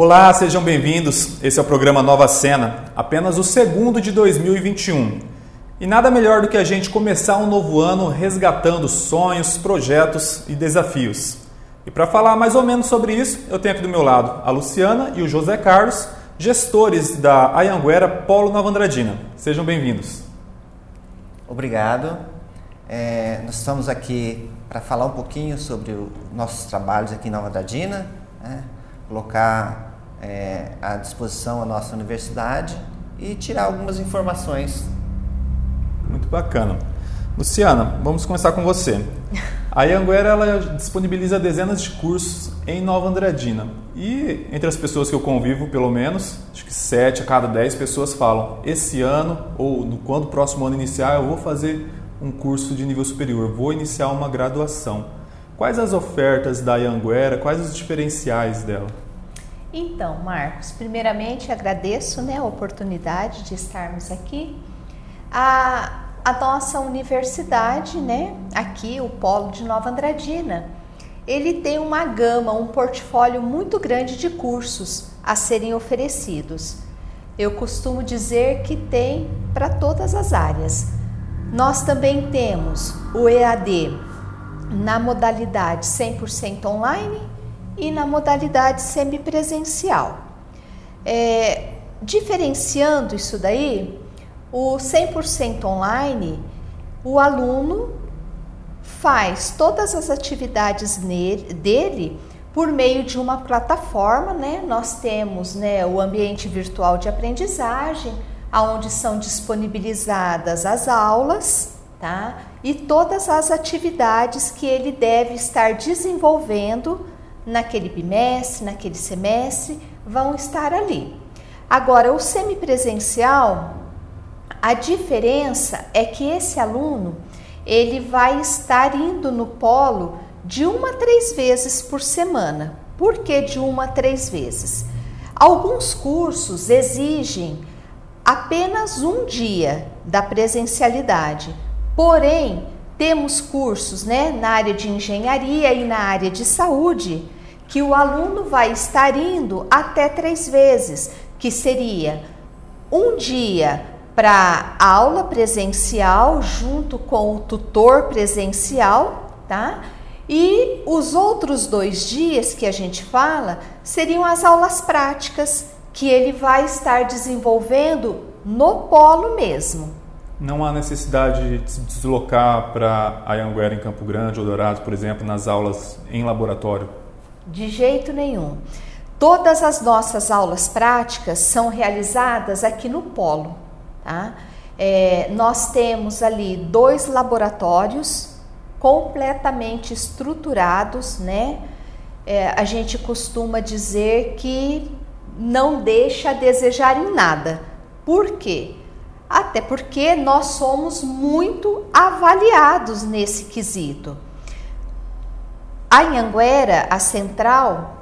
Olá, sejam bem-vindos. Esse é o programa Nova Cena, apenas o segundo de 2021. E nada melhor do que a gente começar um novo ano resgatando sonhos, projetos e desafios. E para falar mais ou menos sobre isso, eu tenho aqui do meu lado a Luciana e o José Carlos, gestores da Ayanguera Polo Nova Andradina. Sejam bem-vindos. Obrigado. É, nós estamos aqui para falar um pouquinho sobre os nossos trabalhos aqui em Nova Andradina, né? colocar é, à disposição a nossa universidade e tirar algumas informações muito bacana. Luciana, vamos começar com você. A Ianguera ela disponibiliza dezenas de cursos em Nova Andradina. E entre as pessoas que eu convivo, pelo menos, acho que sete a cada dez pessoas falam: esse ano ou no, quando o próximo ano iniciar, eu vou fazer um curso de nível superior, vou iniciar uma graduação. Quais as ofertas da Ianguera? Quais os diferenciais dela? Então, Marcos, primeiramente agradeço né, a oportunidade de estarmos aqui a, a nossa universidade, né, aqui o Polo de Nova Andradina, ele tem uma gama, um portfólio muito grande de cursos a serem oferecidos. Eu costumo dizer que tem para todas as áreas. Nós também temos o EAD na modalidade 100% online e na modalidade semipresencial. É, diferenciando isso daí, o 100% online, o aluno faz todas as atividades nele, dele por meio de uma plataforma, né? Nós temos, né, o ambiente virtual de aprendizagem, aonde são disponibilizadas as aulas, tá? E todas as atividades que ele deve estar desenvolvendo naquele bimestre, naquele semestre, vão estar ali. Agora, o semipresencial, a diferença é que esse aluno ele vai estar indo no polo de uma a três vezes por semana. Por que de uma a três vezes? Alguns cursos exigem apenas um dia da presencialidade, porém temos cursos né, na área de engenharia e na área de saúde que o aluno vai estar indo até três vezes, que seria um dia para aula presencial junto com o tutor presencial, tá? E os outros dois dias que a gente fala seriam as aulas práticas que ele vai estar desenvolvendo no polo mesmo. Não há necessidade de se deslocar para Anhanguera em Campo Grande ou Dourados, por exemplo, nas aulas em laboratório? De jeito nenhum. Todas as nossas aulas práticas são realizadas aqui no polo. Tá? É, nós temos ali dois laboratórios completamente estruturados, né? É, a gente costuma dizer que não deixa a desejar em nada. Por quê? Até porque nós somos muito avaliados nesse quesito. A Anhanguera, a central,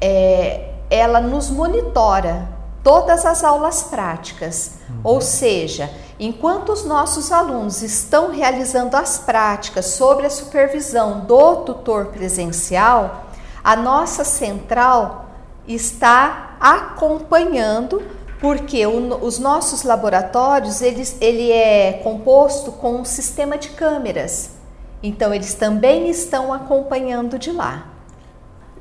é, ela nos monitora todas as aulas práticas. Uhum. Ou seja, enquanto os nossos alunos estão realizando as práticas sobre a supervisão do tutor presencial, a nossa central está acompanhando porque o, os nossos laboratórios eles, ele é composto com um sistema de câmeras. Então eles também estão acompanhando de lá.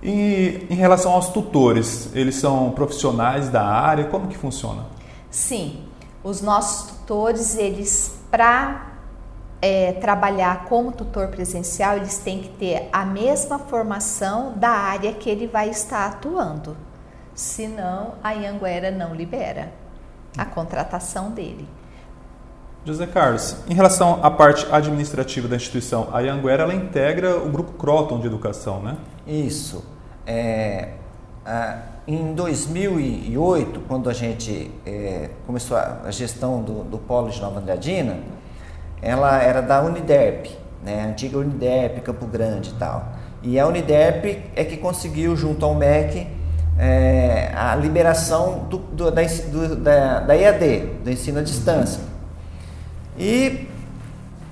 E em relação aos tutores, eles são profissionais da área? Como que funciona? Sim, os nossos tutores, eles para é, trabalhar como tutor presencial, eles têm que ter a mesma formação da área que ele vai estar atuando. Senão, a Ianguera não libera a contratação dele. José Carlos, em relação à parte administrativa da instituição, a Ianguera ela integra o grupo Croton de educação, né? Isso. É, a, em 2008, quando a gente é, começou a, a gestão do, do, Polo de Nova Andradina, ela era da Uniderp, né, a antiga Uniderp, Campo Grande e tal. E a Uniderp é que conseguiu, junto ao MEC, é, a liberação do, do, da, do, da, da EAD, do ensino à distância. E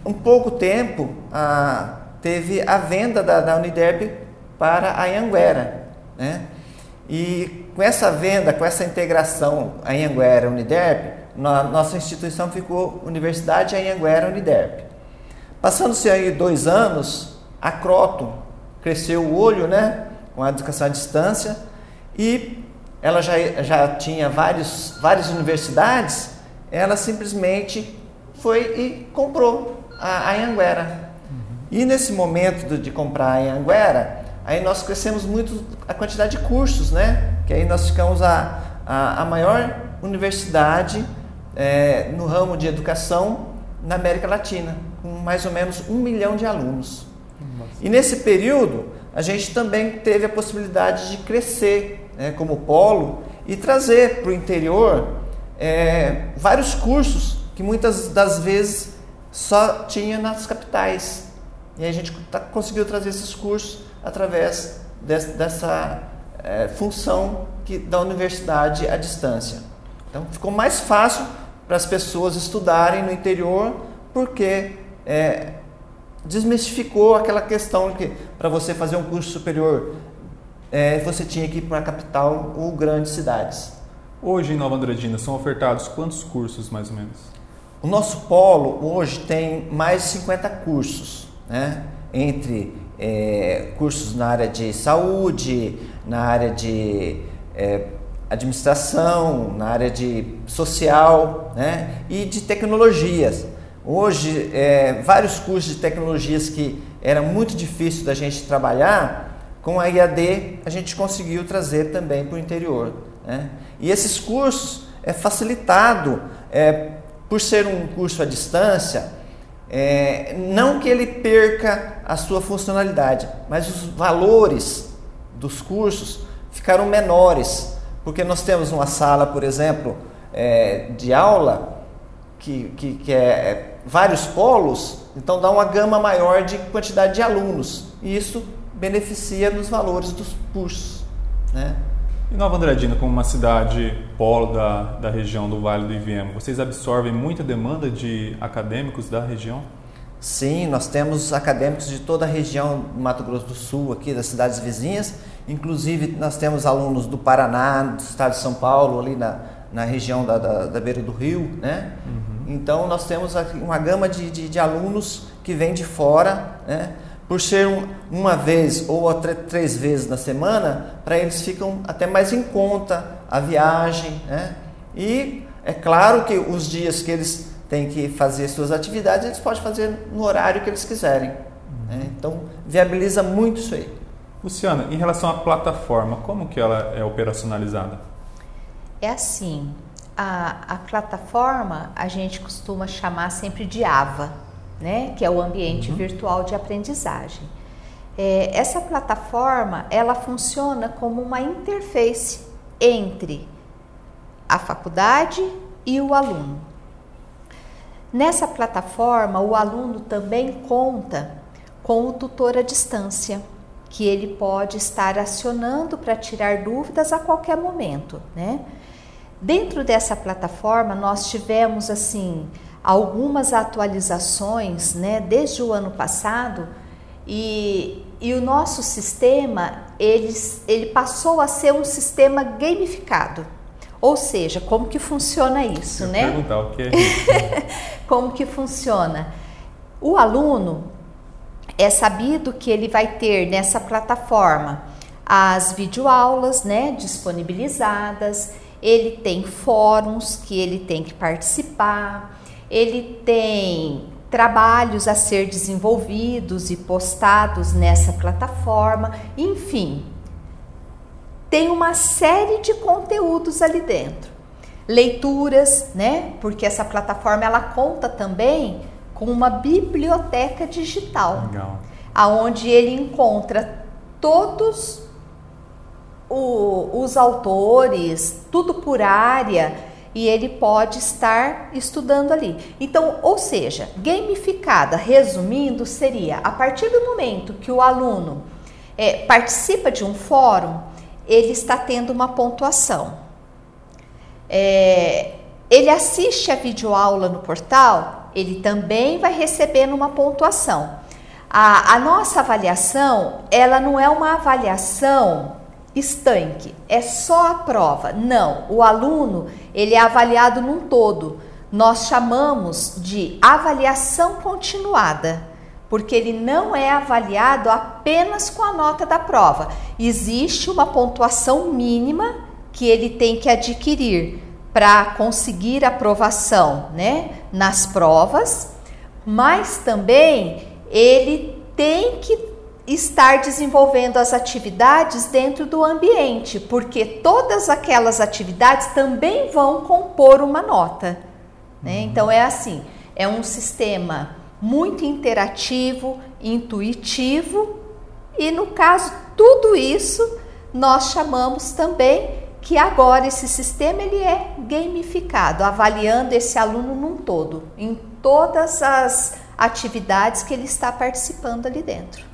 um pouco tempo a, teve a venda da, da Uniderp para a Anhanguera, né? E com essa venda, com essa integração Anhanguera Uniderp, nossa instituição ficou Universidade Anhanguera Uniderp. Passando-se aí dois anos, a Croton cresceu o olho, né, com a educação à distância, e ela já, já tinha vários, várias universidades, ela simplesmente foi e comprou a, Anhanguera. Uhum. E nesse momento de, de comprar a Anhanguera, aí nós crescemos muito a quantidade de cursos, né? Que aí nós ficamos a, a, a maior universidade é, no ramo de educação na América Latina, com mais ou menos um milhão de alunos. Nossa. E nesse período, a gente também teve a possibilidade de crescer né, como polo e trazer para o interior é, vários cursos que muitas das vezes só tinha nas capitais. E a gente tá, conseguiu trazer esses cursos através dessa, dessa é, função que, da universidade à distância. Então ficou mais fácil para as pessoas estudarem no interior, porque é, desmistificou aquela questão que para você fazer um curso superior é, você tinha que ir para a capital ou grandes cidades. Hoje em Nova Andradina são ofertados quantos cursos mais ou menos? O nosso polo hoje tem mais de 50 cursos, né? entre é, cursos na área de saúde, na área de é, administração, na área de social né? e de tecnologias. Hoje, é, vários cursos de tecnologias que era muito difícil da gente trabalhar, com a IAD a gente conseguiu trazer também para o interior. Né? E esses cursos é facilitado é, por ser um curso à distância, é, não que ele perca a sua funcionalidade, mas os valores dos cursos ficaram menores, porque nós temos uma sala, por exemplo, é, de aula que, que, que é, é vários polos, então dá uma gama maior de quantidade de alunos, e isso beneficia nos valores dos cursos. Né? E Nova Andradina, como uma cidade polo da, da região do Vale do Iviema, vocês absorvem muita demanda de acadêmicos da região? Sim, nós temos acadêmicos de toda a região do Mato Grosso do Sul, aqui das cidades vizinhas. Inclusive, nós temos alunos do Paraná, do estado de São Paulo, ali na, na região da, da, da beira do rio, né? Uhum. Então, nós temos uma gama de, de, de alunos que vêm de fora, né? Por ser um, uma vez ou três vezes na semana, para eles ficam até mais em conta a viagem, né? E é claro que os dias que eles têm que fazer suas atividades, eles podem fazer no horário que eles quiserem. Né? Então, viabiliza muito isso aí. Luciana, em relação à plataforma, como que ela é operacionalizada? É assim, a, a plataforma a gente costuma chamar sempre de AVA, né, que é o ambiente uhum. virtual de aprendizagem. É, essa plataforma ela funciona como uma interface entre a faculdade e o aluno. Nessa plataforma, o aluno também conta com o tutor à distância, que ele pode estar acionando para tirar dúvidas a qualquer momento, né? Dentro dessa plataforma, nós tivemos assim algumas atualizações né, desde o ano passado e, e o nosso sistema ele, ele passou a ser um sistema gamificado. Ou seja, como que funciona isso, né? Perguntar o que é como que funciona? O aluno é sabido que ele vai ter nessa plataforma as videoaulas, né, disponibilizadas. Ele tem fóruns que ele tem que participar ele tem trabalhos a ser desenvolvidos e postados nessa plataforma, enfim, tem uma série de conteúdos ali dentro. Leituras, né? Porque essa plataforma ela conta também com uma biblioteca digital, Legal. aonde ele encontra todos o, os autores, tudo por área e ele pode estar estudando ali. Então, ou seja, gamificada, resumindo, seria a partir do momento que o aluno é, participa de um fórum, ele está tendo uma pontuação. É, ele assiste a videoaula no portal, ele também vai recebendo uma pontuação. A, a nossa avaliação, ela não é uma avaliação estanque, é só a prova. Não, o aluno ele é avaliado num todo. Nós chamamos de avaliação continuada, porque ele não é avaliado apenas com a nota da prova. Existe uma pontuação mínima que ele tem que adquirir para conseguir aprovação, né, nas provas, mas também ele tem que estar desenvolvendo as atividades dentro do ambiente, porque todas aquelas atividades também vão compor uma nota. Né? Uhum. Então é assim, é um sistema muito interativo, intuitivo e no caso tudo isso nós chamamos também que agora esse sistema ele é gamificado, avaliando esse aluno num todo, em todas as atividades que ele está participando ali dentro.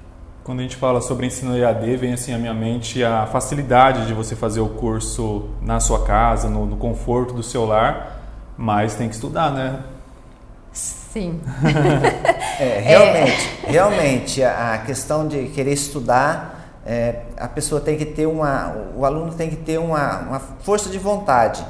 Quando a gente fala sobre ensino EAD, vem assim à minha mente a facilidade de você fazer o curso na sua casa, no, no conforto do seu lar, mas tem que estudar, né? Sim. é, realmente, é. realmente a questão de querer estudar, é, a pessoa tem que ter uma, o aluno tem que ter uma, uma força de vontade.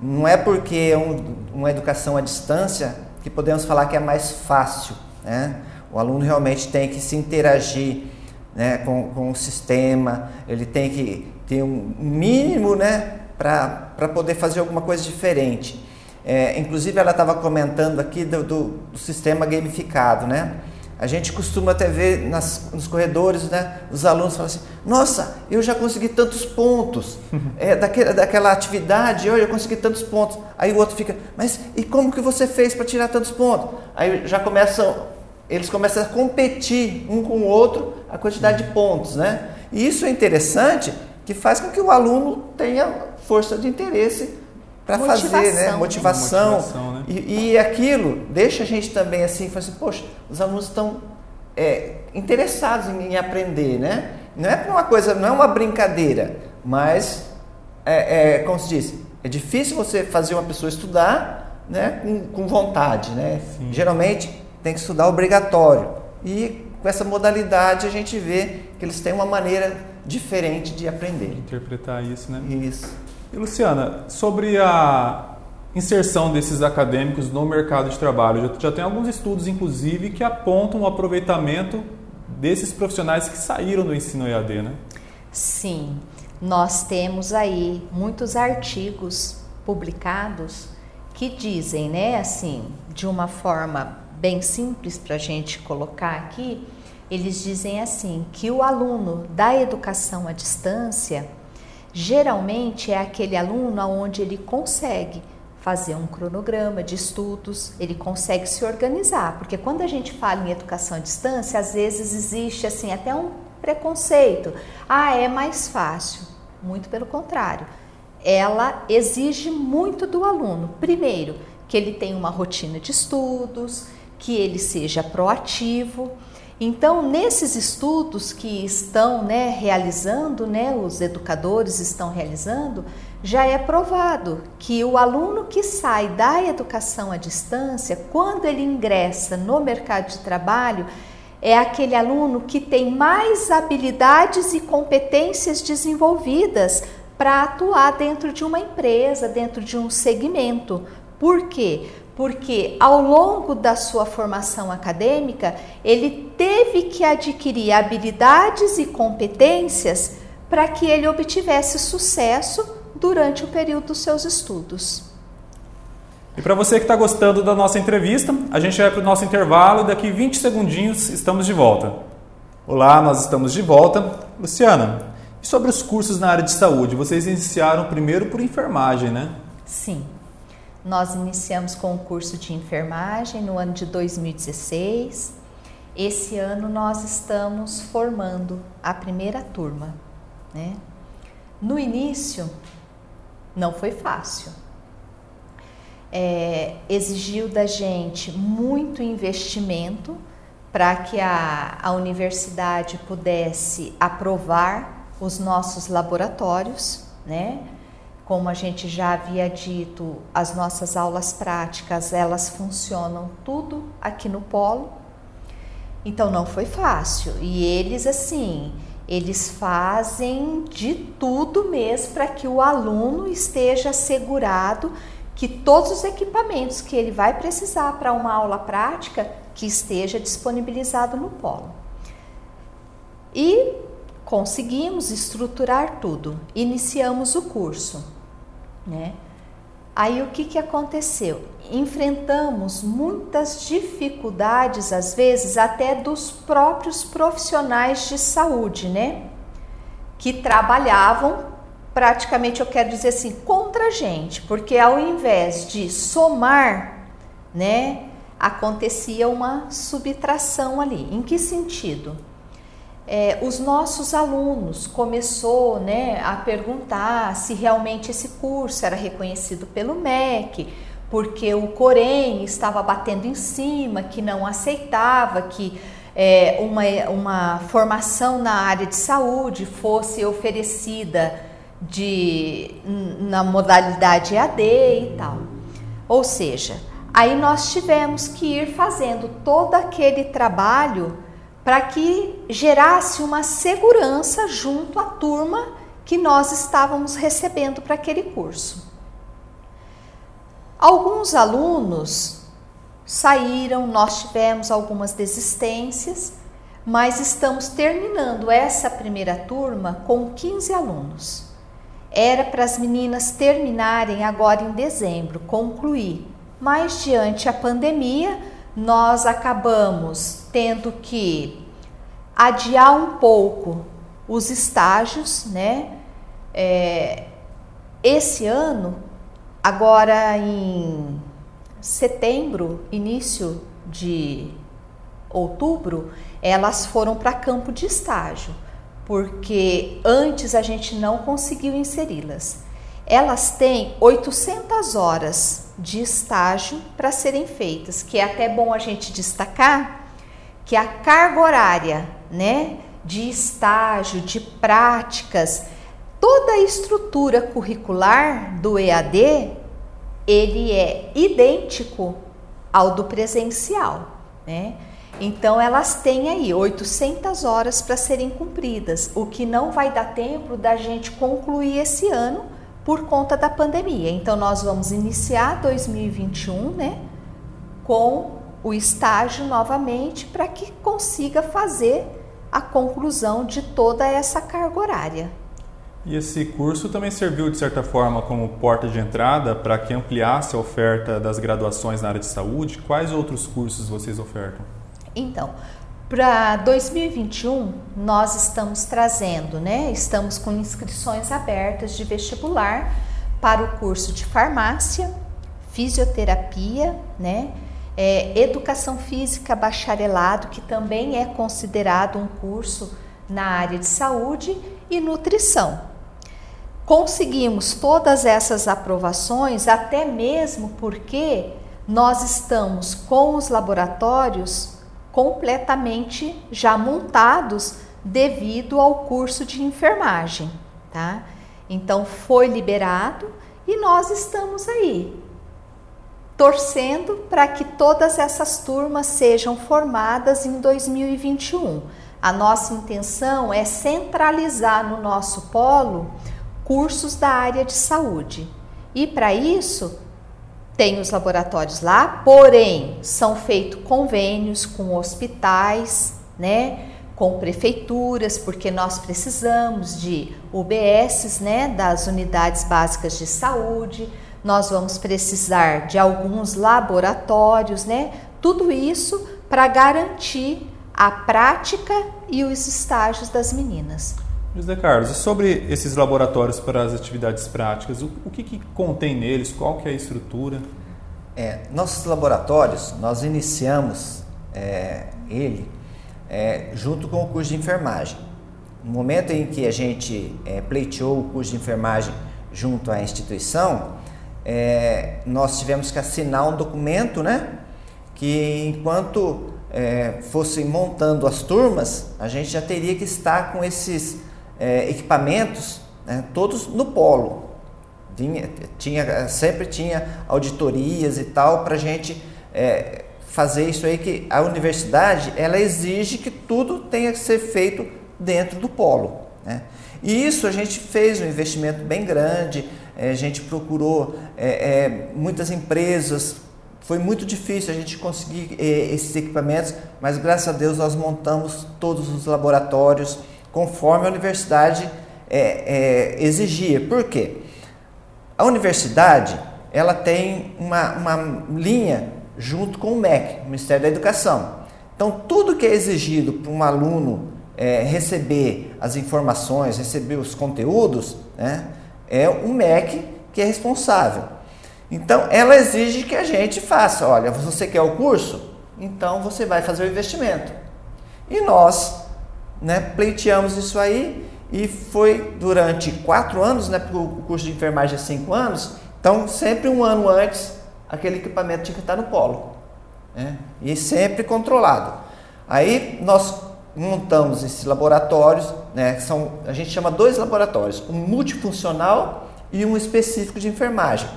Não é porque é um, uma educação à distância que podemos falar que é mais fácil, né? O aluno realmente tem que se interagir né, com, com o sistema, ele tem que ter um mínimo né, para poder fazer alguma coisa diferente. É, inclusive, ela estava comentando aqui do, do, do, sistema gamificado, né? A gente costuma até ver nas, nos corredores, né? Os alunos falam assim: Nossa, eu já consegui tantos pontos é, daquela, daquela atividade, eu já consegui tantos pontos. Aí o outro fica: Mas e como que você fez para tirar tantos pontos? Aí já começam eles começam a competir um com o outro a quantidade de pontos, né? E isso é interessante, que faz com que o aluno tenha força de interesse para fazer, né? Motivação. Motivação né? E, e, aquilo deixa a gente também assim, assim poxa, os alunos estão é, interessados em, em, aprender, né? Não é uma coisa, não é uma brincadeira, mas é, é como se diz, é difícil você fazer uma pessoa estudar, né? Com, com vontade, né? Sim. Geralmente tem que estudar obrigatório. E com essa modalidade a gente vê que eles têm uma maneira diferente de aprender. De interpretar isso, né? Isso. E Luciana, sobre a inserção desses acadêmicos no mercado de trabalho, já, já tem alguns estudos, inclusive, que apontam o aproveitamento desses profissionais que saíram do ensino EAD, né? Sim, nós temos aí muitos artigos publicados que dizem, né, assim, de uma forma bem simples para a gente colocar aqui, eles dizem assim que o aluno da educação à distância geralmente é aquele aluno onde ele consegue fazer um cronograma de estudos, ele consegue se organizar, porque quando a gente fala em educação à distância, às vezes existe assim até um preconceito. Ah, é mais fácil. Muito pelo contrário. Ela exige muito do aluno. Primeiro, que ele tenha uma rotina de estudos, que ele seja proativo. Então, nesses estudos que estão né, realizando, né, os educadores estão realizando, já é provado que o aluno que sai da educação à distância, quando ele ingressa no mercado de trabalho, é aquele aluno que tem mais habilidades e competências desenvolvidas para atuar dentro de uma empresa, dentro de um segmento. Por quê? Porque ao longo da sua formação acadêmica, ele teve que adquirir habilidades e competências para que ele obtivesse sucesso durante o período dos seus estudos. E para você que está gostando da nossa entrevista, a gente vai para o nosso intervalo e daqui 20 segundinhos estamos de volta. Olá, nós estamos de volta. Luciana, e sobre os cursos na área de saúde? Vocês iniciaram primeiro por enfermagem, né? Sim. Nós iniciamos com o curso de enfermagem no ano de 2016. Esse ano nós estamos formando a primeira turma. Né? No início, não foi fácil. É, exigiu da gente muito investimento para que a, a universidade pudesse aprovar os nossos laboratórios, né? Como a gente já havia dito, as nossas aulas práticas, elas funcionam tudo aqui no polo. Então não foi fácil. E eles assim, Eles fazem de tudo mesmo para que o aluno esteja assegurado que todos os equipamentos que ele vai precisar para uma aula prática que esteja disponibilizado no polo. E conseguimos estruturar tudo. Iniciamos o curso, né? Aí o que, que aconteceu? Enfrentamos muitas dificuldades, às vezes, até dos próprios profissionais de saúde, né? Que trabalhavam praticamente, eu quero dizer assim, contra a gente, porque ao invés de somar, né, acontecia uma subtração ali. Em que sentido? É, os nossos alunos começou né, a perguntar se realmente esse curso era reconhecido pelo MEC, porque o Corém estava batendo em cima, que não aceitava que é, uma, uma formação na área de saúde fosse oferecida de, na modalidade EAD e tal. Ou seja, aí nós tivemos que ir fazendo todo aquele trabalho para que gerasse uma segurança junto à turma que nós estávamos recebendo para aquele curso. Alguns alunos saíram, nós tivemos algumas desistências, mas estamos terminando essa primeira turma com 15 alunos. Era para as meninas terminarem agora em dezembro, concluir, mas diante a pandemia, nós acabamos tendo que adiar um pouco os estágios, né? É, esse ano, agora em setembro, início de outubro, elas foram para campo de estágio, porque antes a gente não conseguiu inseri-las. Elas têm 800 horas de estágio para serem feitas, que é até bom a gente destacar que a carga horária, né, de estágio, de práticas, toda a estrutura curricular do EAD, ele é idêntico ao do presencial, né? Então elas têm aí 800 horas para serem cumpridas, o que não vai dar tempo da gente concluir esse ano por conta da pandemia. Então nós vamos iniciar 2021, né, com o estágio novamente para que consiga fazer a conclusão de toda essa carga horária. E esse curso também serviu de certa forma como porta de entrada para que ampliasse a oferta das graduações na área de saúde. Quais outros cursos vocês ofertam? Então, para 2021, nós estamos trazendo, né? Estamos com inscrições abertas de vestibular para o curso de farmácia, fisioterapia, né? É, educação física bacharelado, que também é considerado um curso na área de saúde, e nutrição. Conseguimos todas essas aprovações, até mesmo porque nós estamos com os laboratórios completamente já montados devido ao curso de enfermagem, tá? Então foi liberado e nós estamos aí torcendo para que todas essas turmas sejam formadas em 2021. A nossa intenção é centralizar no nosso polo cursos da área de saúde. E para isso, tem os laboratórios lá, porém são feitos convênios com hospitais, né, com prefeituras, porque nós precisamos de UBSs, né, das unidades básicas de saúde. Nós vamos precisar de alguns laboratórios, né? Tudo isso para garantir a prática e os estágios das meninas. José Carlos, e sobre esses laboratórios para as atividades práticas, o, o que, que, contém neles? Qual que é a estrutura? É, nossos laboratórios, nós iniciamos é, ele é, junto com o curso de enfermagem. No momento em que a gente é, pleiteou o curso de enfermagem junto à instituição, é, nós tivemos que assinar um documento, né? Que enquanto é, fosse montando as turmas, a gente já teria que estar com esses é, equipamentos, né, todos no polo. Tinha, tinha, sempre tinha auditorias e tal para a gente é, fazer isso aí que a universidade ela exige que tudo tenha que ser feito dentro do polo. Né? E isso a gente fez um investimento bem grande, é, a gente procurou é, é, muitas empresas, foi muito difícil a gente conseguir é, esses equipamentos, mas graças a Deus nós montamos todos os laboratórios conforme a universidade é, é, exigia. Por quê? A universidade ela tem uma, uma linha junto com o MEC, o Ministério da Educação. Então, tudo que é exigido para um aluno é, receber as informações, receber os conteúdos, né, é o MEC que é responsável. Então, ela exige que a gente faça. Olha, você quer o curso? Então, você vai fazer o investimento. E nós né, pleiteamos isso aí e foi durante quatro anos, né, porque o curso de enfermagem é cinco anos, então sempre um ano antes aquele equipamento tinha que estar no polo. Né, e sempre controlado. Aí nós montamos esses laboratórios, né, são, a gente chama dois laboratórios, um multifuncional e um específico de enfermagem.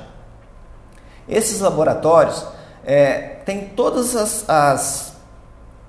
Esses laboratórios é, têm todos as, as,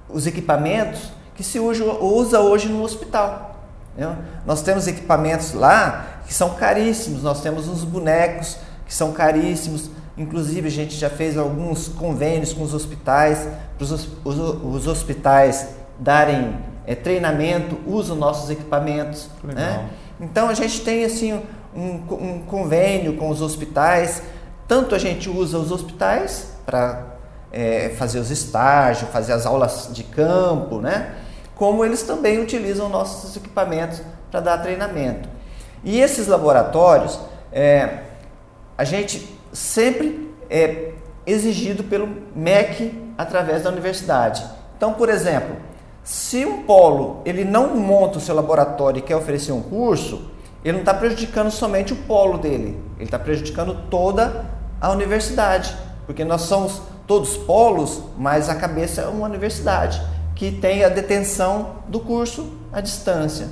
os equipamentos que se usa, hoje no hospital. Né? Nós temos equipamentos lá que são caríssimos, nós temos uns bonecos que são caríssimos, inclusive a gente já fez alguns convênios com os hospitais, para os, os, os hospitais darem é, treinamento, usam nossos equipamentos. Né? Então a gente tem assim um, um, convênio com os hospitais, tanto a gente usa os hospitais para é, fazer os estágios, fazer as aulas de campo, né? Como eles também utilizam nossos equipamentos para dar treinamento. E esses laboratórios, é, a gente sempre é exigido pelo MEC através da universidade. Então, por exemplo, se um polo ele não monta o seu laboratório e quer oferecer um curso, ele não está prejudicando somente o polo dele, ele está prejudicando toda a universidade, porque nós somos todos polos, mas a cabeça é uma universidade que tem a detenção do curso à distância.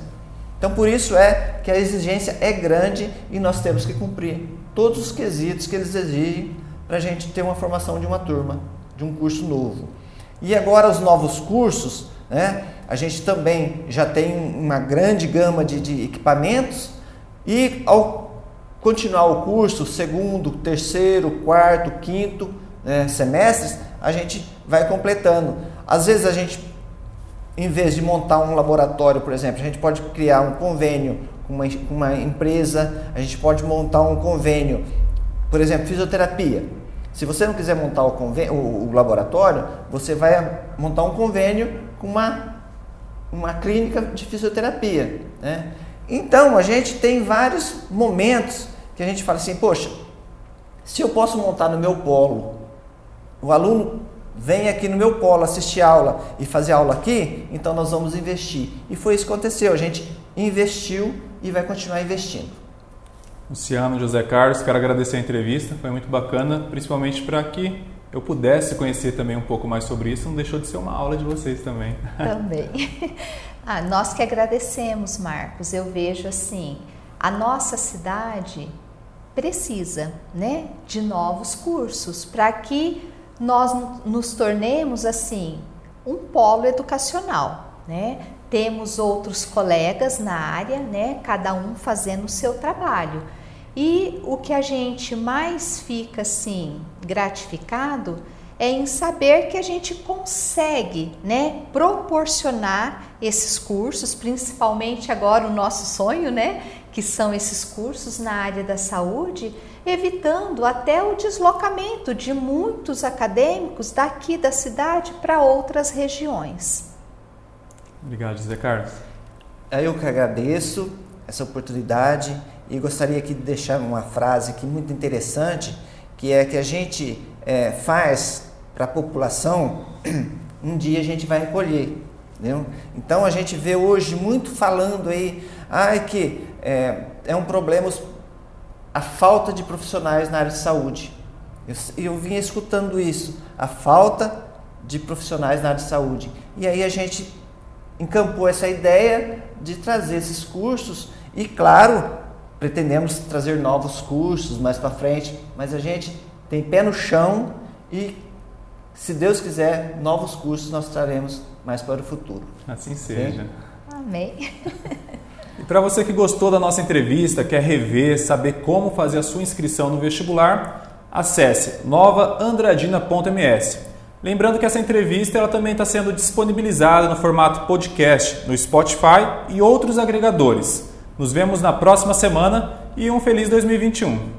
Então, por isso é que a exigência é grande e nós temos que cumprir todos os quesitos que eles exigem para a gente ter uma formação de uma turma, de um curso novo. E agora os novos cursos, né? A gente também já tem uma grande gama de, de equipamentos e ao continuar o curso, segundo, terceiro, quarto, quinto né, semestres, a gente vai completando. Às vezes a gente em vez de montar um laboratório, por exemplo, a gente pode criar um convênio com uma, uma empresa, a gente pode montar um convênio, por exemplo, fisioterapia. Se você não quiser montar o, convênio, o, o laboratório, você vai montar um convênio com uma, uma clínica de fisioterapia. Né? Então, a gente tem vários momentos que a gente fala assim, poxa, se eu posso montar no meu polo, o aluno vem aqui no meu polo assistir aula e fazer aula aqui, então nós vamos investir. E foi isso que aconteceu, a gente investiu e vai continuar investindo. Luciano, José Carlos, quero agradecer a entrevista, foi muito bacana, principalmente para que eu pudesse conhecer também um pouco mais sobre isso, não deixou de ser uma aula de vocês também. Também. Ah, nós que agradecemos, Marcos. Eu vejo assim, a nossa cidade precisa, né, de novos cursos para que nós nos tornemos assim um polo educacional, né? Temos outros colegas na área, né? Cada um fazendo o seu trabalho. E o que a gente mais fica assim gratificado é em saber que a gente consegue, né, proporcionar esses cursos, principalmente agora o nosso sonho, né, que são esses cursos na área da saúde, evitando até o deslocamento de muitos acadêmicos daqui da cidade para outras regiões. Obrigado, José Carlos. Eu que agradeço essa oportunidade e gostaria aqui de deixar uma frase aqui muito interessante, que é que a gente é, faz para a população, um dia a gente vai recolher. Entendeu? Então a gente vê hoje muito falando aí, ai que é, é um problema a falta de profissionais na área de saúde. Eu, eu vinha escutando isso, a falta de profissionais na área de saúde. E aí a gente encampou essa ideia de trazer esses cursos e, claro, pretendemos trazer novos cursos mais para frente, mas a gente tem pé no chão e, se Deus quiser, novos cursos nós traremos mais para o futuro. Assim seja. Ah, Amém. E para você que gostou da nossa entrevista, quer rever, saber como fazer a sua inscrição no vestibular, acesse novaandradina.ms. Lembrando que essa entrevista ela também está sendo disponibilizada no formato podcast no Spotify e outros agregadores. Nos vemos na próxima semana e um feliz 2021.